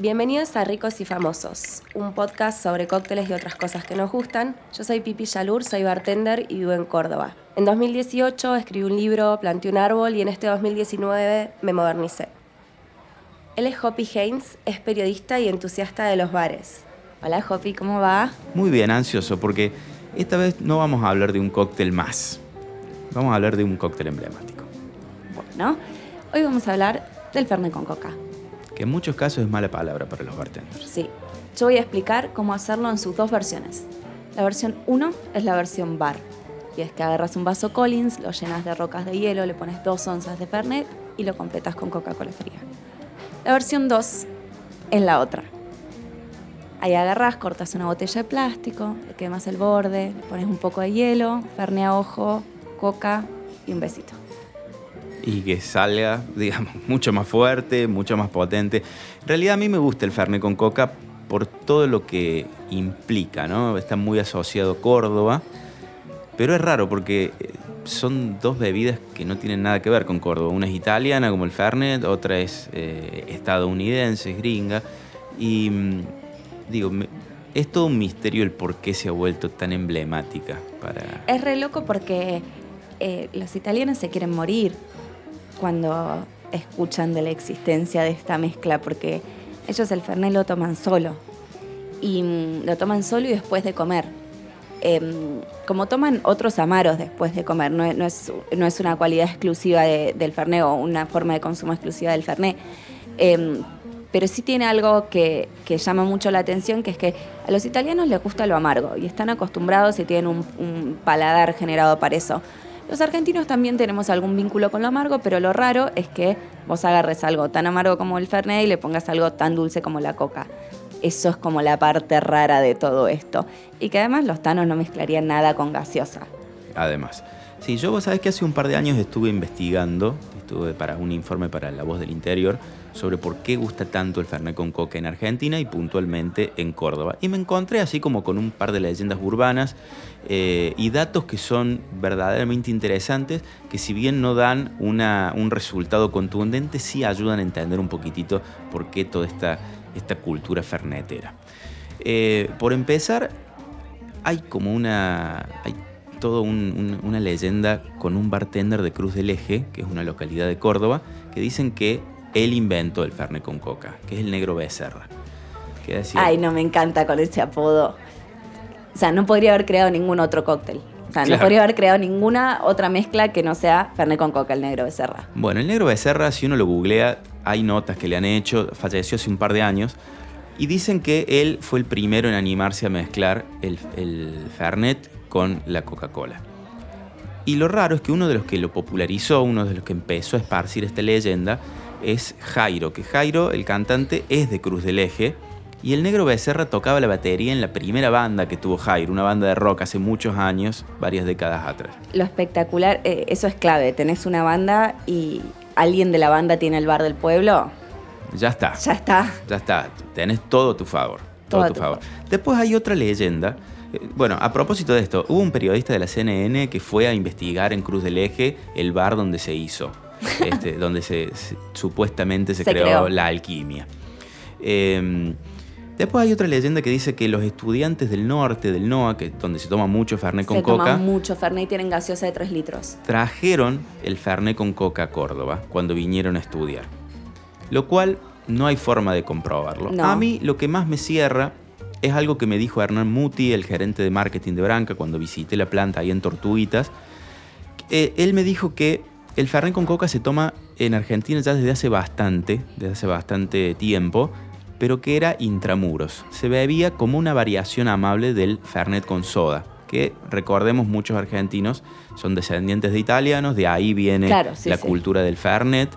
Bienvenidos a Ricos y Famosos, un podcast sobre cócteles y otras cosas que nos gustan. Yo soy Pipi Yalur, soy bartender y vivo en Córdoba. En 2018 escribí un libro, planté un árbol y en este 2019 me modernicé. Él es Hoppy Haynes, es periodista y entusiasta de los bares. Hola Hoppy, ¿cómo va? Muy bien, ansioso, porque esta vez no vamos a hablar de un cóctel más. Vamos a hablar de un cóctel emblemático. Bueno, hoy vamos a hablar del Fernet con Coca. Que en muchos casos es mala palabra para los bartenders. Sí, yo voy a explicar cómo hacerlo en sus dos versiones. La versión 1 es la versión bar. Y es que agarras un vaso Collins, lo llenas de rocas de hielo, le pones dos onzas de Fernet y lo completas con Coca-Cola fría. La versión 2 es la otra. Ahí agarras, cortas una botella de plástico, le quemas el borde, le pones un poco de hielo, Fernet a ojo, coca y un besito. Y que salga, digamos, mucho más fuerte, mucho más potente. En realidad a mí me gusta el Fernet con coca por todo lo que implica, ¿no? Está muy asociado Córdoba, pero es raro porque eh, son dos bebidas que no tienen nada que ver con Córdoba. Una es italiana como el Fernet, otra es eh, estadounidense, es gringa. Y mm, digo, es todo un misterio el por qué se ha vuelto tan emblemática para... Es re loco porque eh, los italianos se quieren morir cuando escuchan de la existencia de esta mezcla, porque ellos el Fernet lo toman solo. Y mm, lo toman solo y después de comer. Em, como toman otros amaros después de comer, no, es, no es, una cualidad exclusiva del Fernet o una forma de consumo exclusiva del Fernet. Em, pero sí tiene algo que, llama mucho la atención, que es que a los italianos les gusta lo amargo y están acostumbrados y tienen un, paladar generado para eso. Los argentinos también tenemos algún vínculo con lo amargo, pero lo raro es que vos agarres algo tan amargo como el Fernet y le pongas algo tan dulce como la coca. Eso es como la parte rara de todo esto. Y que además los tanos no mezclarían nada con gaseosa. Además. Sí, yo vos sabés que hace un par de años estuve investigando, estuve para un informe para La Voz del Interior, sobre por qué gusta tanto el Fernet con coca en Argentina y puntualmente en Córdoba. Y me encontré así como con un par de leyendas urbanas eh, y datos que son verdaderamente interesantes, que si bien no dan una, un resultado contundente, sí ayudan a entender un poquitito por qué toda esta, esta cultura fernetera. Eh, por empezar, hay como una todo una leyenda con un bartender de Cruz del Eje, que es una localidad de Córdoba, que dicen que él inventó el Fernet con coca, que es el negro Becerra. Ay, no me encanta con ese apodo. O sea, no podría haber creado ningún otro cóctel. O sea, no podría haber creado ninguna otra mezcla que no sea Fernet con coca, el negro Becerra. Bueno, el negro Becerra, si uno lo googlea, hay notas que le han hecho, falleció hace un par de años, y dicen que él fue el primero en animarse a mezclar el, el Fernet con la Coca-Cola. Y lo raro es que uno de los que lo popularizó, uno de los que empezó a esparcir esta leyenda, es Jairo, que Jairo, el cantante, es de Cruz del Eje. Y el negro Becerra tocaba la batería en la primera banda que tuvo Jairo, una banda de rock hace muchos años, varias décadas atrás. Lo espectacular, eh, eso es clave, tenés una banda y alguien de la banda tiene el bar del pueblo. Ya está. Ya está. Ya está, tenés todo a tu favor. Todo, a tu, favor. Después hay otra leyenda bueno, a propósito de esto, hubo un periodista de la CNN que fue a investigar en Cruz del Eje el bar donde se hizo, este, donde se, supuestamente se, creó, la alquimia. Em, después hay otra leyenda que dice que los estudiantes del norte, del NOA, que, donde se toma mucho Fernet con coca. Se toma mucho Fernet y tienen gaseosa de 3 litros. Trajeron el Fernet con coca a Córdoba cuando vinieron a estudiar. Lo cual no hay forma de comprobarlo. A mí lo que más me cierra es algo que me dijo Hernán Muti, el gerente de marketing de Branca, cuando visité la planta ahí en Tortuguitas. Eh, él me dijo que el Fernet con coca se toma en Argentina ya desde hace bastante, desde hace bastante tiempo, pero que era intramuros. Se bebía como una variación amable del Fernet con soda, que recordemos muchos argentinos son descendientes de italianos, de ahí viene la cultura del Fernet.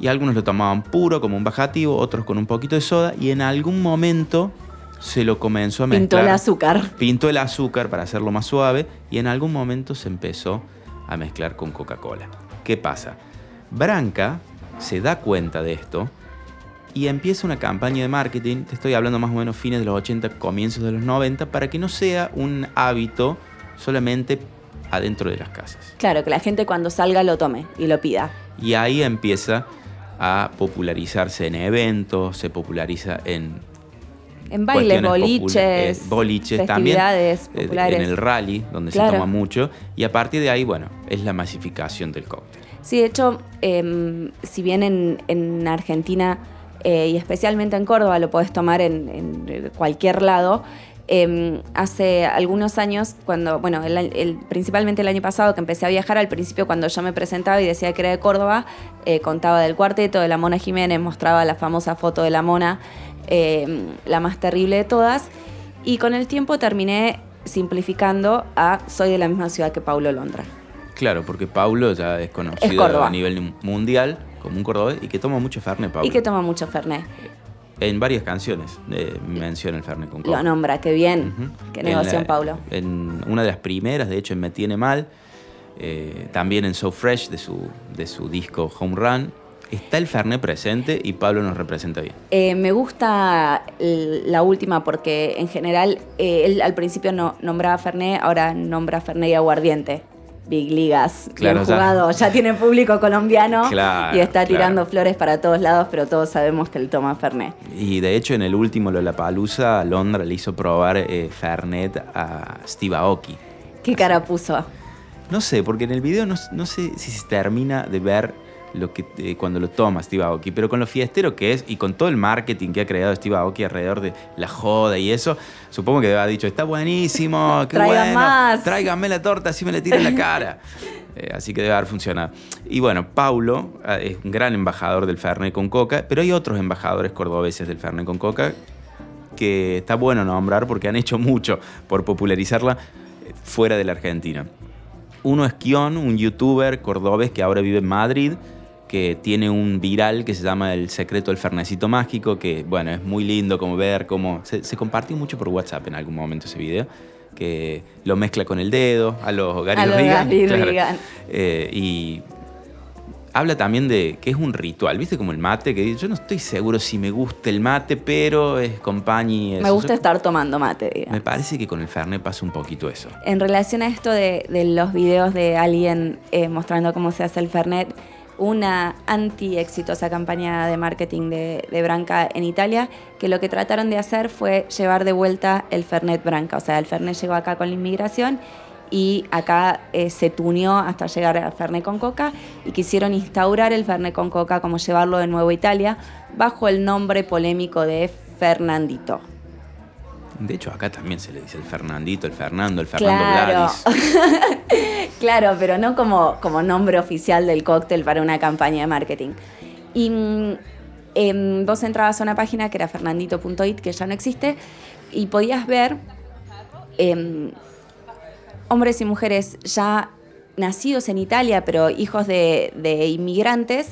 Y algunos lo tomaban puro como un bajativo, otros con un poquito de soda, y en algún momento se lo comenzó a mezclar. Pintó el azúcar. Pintó el azúcar para hacerlo más suave y en algún momento se empezó a mezclar con Coca-Cola. ¿Qué pasa? Branca se da cuenta de esto y empieza una campaña de marketing, te estoy hablando más o menos fines de los 80, comienzos de los 90, para que no sea un hábito solamente adentro de las casas. Claro, que la gente cuando salga lo tome y lo pida. Y ahí empieza a popularizarse en eventos, se populariza en en bailes, boliches, eh, boliches también eh, en el rally donde se toma mucho. Y a partir de ahí bueno es la masificación del cóctel. Sí, de hecho, em, si bien en, Argentina eh, y especialmente en Córdoba lo podés tomar en, cualquier lado, em, hace algunos años, cuando, bueno, principalmente el año pasado que empecé a viajar, al principio cuando yo me presentaba y decía que era de Córdoba, contaba del cuarteto de la Mona Jiménez, mostraba la famosa foto de la Mona Em, la más terrible de todas. Y con el tiempo terminé simplificando a soy de la misma ciudad que Paulo Londra. Claro, porque Paulo ya es conocido a nivel mundial como un cordobés y que toma mucho Fernet, Paulo. Y que toma mucho Fernet. En varias canciones eh, menciona el Fernet con coca. Lo nombra, qué bien. Qué negocio Paulo. En una de las primeras, de hecho, en Me Tiene Mal. Eh, también en So Fresh de su, de su disco Home Run ¿Está el Fernet presente y Pablo nos representa bien? Eh, me gusta la última porque en general eh, él al principio no nombraba Fernet, ahora nombra Fernet y aguardiente. Big Ligas, claro, bien jugado, ya, tiene público colombiano y está tirando flores para todos lados, pero todos sabemos que él toma Fernet. Y de hecho en el último Lollapalooza, Londra le hizo probar eh, Fernet a Steve Aoki. ¿Qué cara puso? No sé, porque en el video no, no sé si se termina de ver lo que, eh, cuando lo toma Steve Aoki, pero con lo fiestero que es y con todo el marketing que ha creado Steve Aoki alrededor de la joda y eso, supongo que debe haber dicho, está buenísimo, qué bueno, más. tráiganme la torta, así me le tiran la cara. Eh, así que debe haber funcionado. Y bueno, Paulo eh, es un gran embajador del Fernet con Coca, pero hay otros embajadores cordobeses del Fernet con Coca que está bueno nombrar porque han hecho mucho por popularizarla fuera de la Argentina. Uno es Kion, un youtuber cordobés que ahora vive en Madrid, que tiene un viral que se llama El secreto del fernecito mágico, que bueno, es muy lindo como ver cómo se, compartió mucho por WhatsApp en algún momento ese video, que lo mezcla con el dedo, a los Gary Regan. Eh, y habla también de que es un ritual, ¿viste? Como el mate, que yo no estoy seguro si me gusta el mate, pero es compañía. Me gusta estar tomando mate, digamos. Me parece que con el Fernet pasa un poquito eso. En relación a esto de, los videos de alguien eh, mostrando cómo se hace el Fernet, una anti-exitosa campaña de marketing de, Branca en Italia, que lo que trataron de hacer fue llevar de vuelta el Fernet Branca. O sea, el Fernet llegó acá con la inmigración y acá eh, se tuneó hasta llegar al Fernet con Coca y quisieron instaurar el Fernet con Coca como llevarlo de nuevo a Italia bajo el nombre polémico de Fernandito. De hecho, acá también se le dice el Fernandito, el Fernando, el Fernando claro. claro, pero no como, como nombre oficial del cóctel para una campaña de marketing. Y mm, em, vos entrabas a una página que era fernandito.it, que ya no existe, y podías ver em, hombres y mujeres ya nacidos en Italia, pero hijos de, de inmigrantes,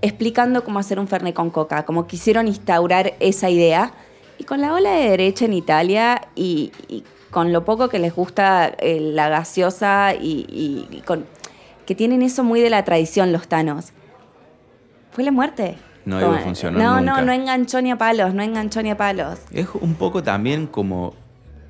explicando cómo hacer un Fernet con coca, como quisieron instaurar esa idea y con la ola de derecha en Italia y, con lo poco que les gusta eh, la gaseosa y, con que tienen eso muy de la tradición los tanos. Fue la muerte. No iba a funcionar No, no, no enganchó ni a palos, no enganchó ni a palos. Es un poco también como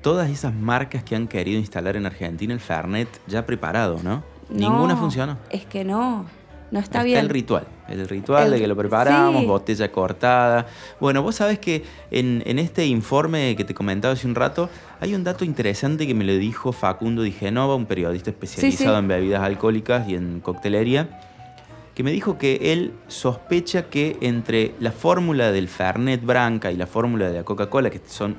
todas esas marcas que han querido instalar en Argentina el Fernet ya preparado, ¿no? Ninguna funcionó. Es que no. No está, bien. el ritual. El ritual de que lo preparamos, botella cortada. Bueno, vos sabés que en, este informe que te comentaba hace un rato, hay un dato interesante que me lo dijo Facundo Di Genova, un periodista especializado en bebidas alcohólicas y en coctelería, que me dijo que él sospecha que entre la fórmula del Fernet Branca y la fórmula de la Coca-Cola, que son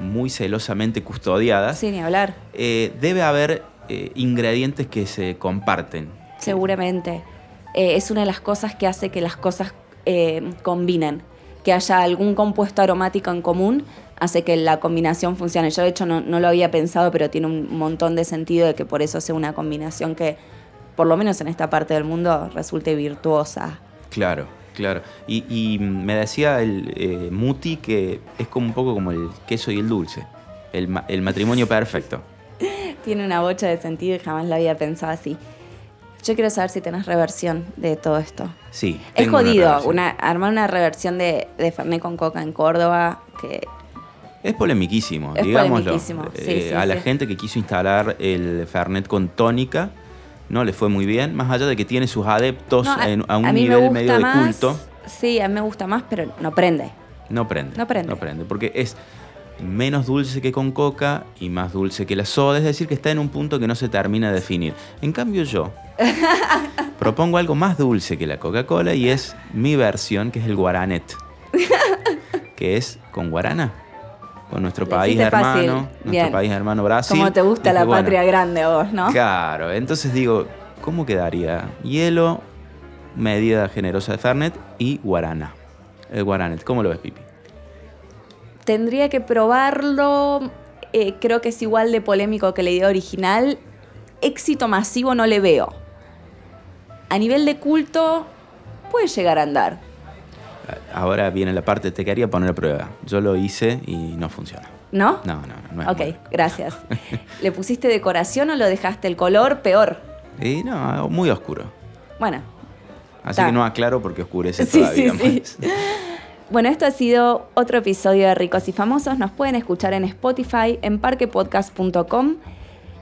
muy celosamente custodiadas, Sin hablar. Eh, debe haber eh, ingredientes que se comparten. Seguramente. Eh, es una de las cosas que hace que las cosas eh, combinen. Que haya algún compuesto aromático en común hace que la combinación funcione. Yo de hecho no, lo había pensado, pero tiene un montón de sentido de que por eso sea una combinación que, por lo menos en esta parte del mundo, resulte virtuosa. Claro, claro. Y, me decía el eh, Muti que es como un poco como el queso y el dulce, el, el matrimonio perfecto. tiene una bocha de sentido y jamás lo había pensado así. Yo quiero saber si tenés reversión de todo esto. Sí. Es jodido una armar una reversión de, de Fernet con Coca en Córdoba que es polemiquísimo, es digámoslo. Eh, a la gente que quiso instalar el Fernet con tónica, no le fue muy bien, más allá de que tiene sus adeptos a, un nivel medio de culto. Sí, a mí me gusta más, pero no prende. No prende. No prende. No prende, porque es menos dulce que con coca y más dulce que la soda, es decir, que está en un punto que no se termina de definir. En cambio yo propongo algo más dulce que la Coca-Cola y es mi versión, que es el guaranet, que es con guarana, con nuestro país hermano, nuestro país hermano Brasil. Como te gusta la patria grande a vos, ¿no? Claro, entonces digo, ¿cómo quedaría? Hielo, medida generosa de Fernet y guarana. El guaranet, ¿cómo lo ves, Pipi? Tendría que probarlo. Eh, creo que es igual de polémico que la idea original. Éxito masivo no le veo. A nivel de culto, puede llegar a andar. Ahora viene la parte, te quería poner a prueba. Yo lo hice y no funciona. ¿No? No, no, no. es ok, gracias. ¿Le pusiste decoración o lo dejaste el color peor? Sí, no, muy oscuro. Bueno. Así que no aclaro porque oscurece todavía sí, sí. Bueno, esto ha sido otro episodio de Ricos y Famosos. Nos pueden escuchar en Spotify, en parquepodcast.com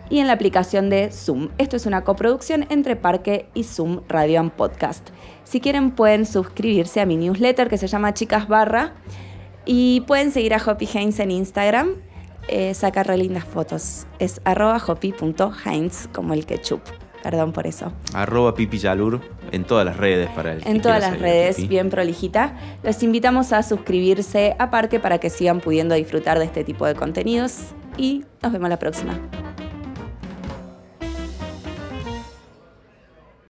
y en la aplicación de Zoom. Esto es una coproducción entre Parque y Zoom Radio and Podcast. Si quieren pueden suscribirse a mi newsletter que se llama Chicas Barra y pueden seguir a Hoppy Heinz en Instagram. Eh, lindas fotos. Es arroba hoppy.heinz como el ketchup. Perdón por eso. Arroba Pipi Yalur en todas las redes para el En todas las redes, bien prolijita. Los invitamos a suscribirse a Parque para que sigan pudiendo disfrutar de este tipo de contenidos y nos vemos la próxima.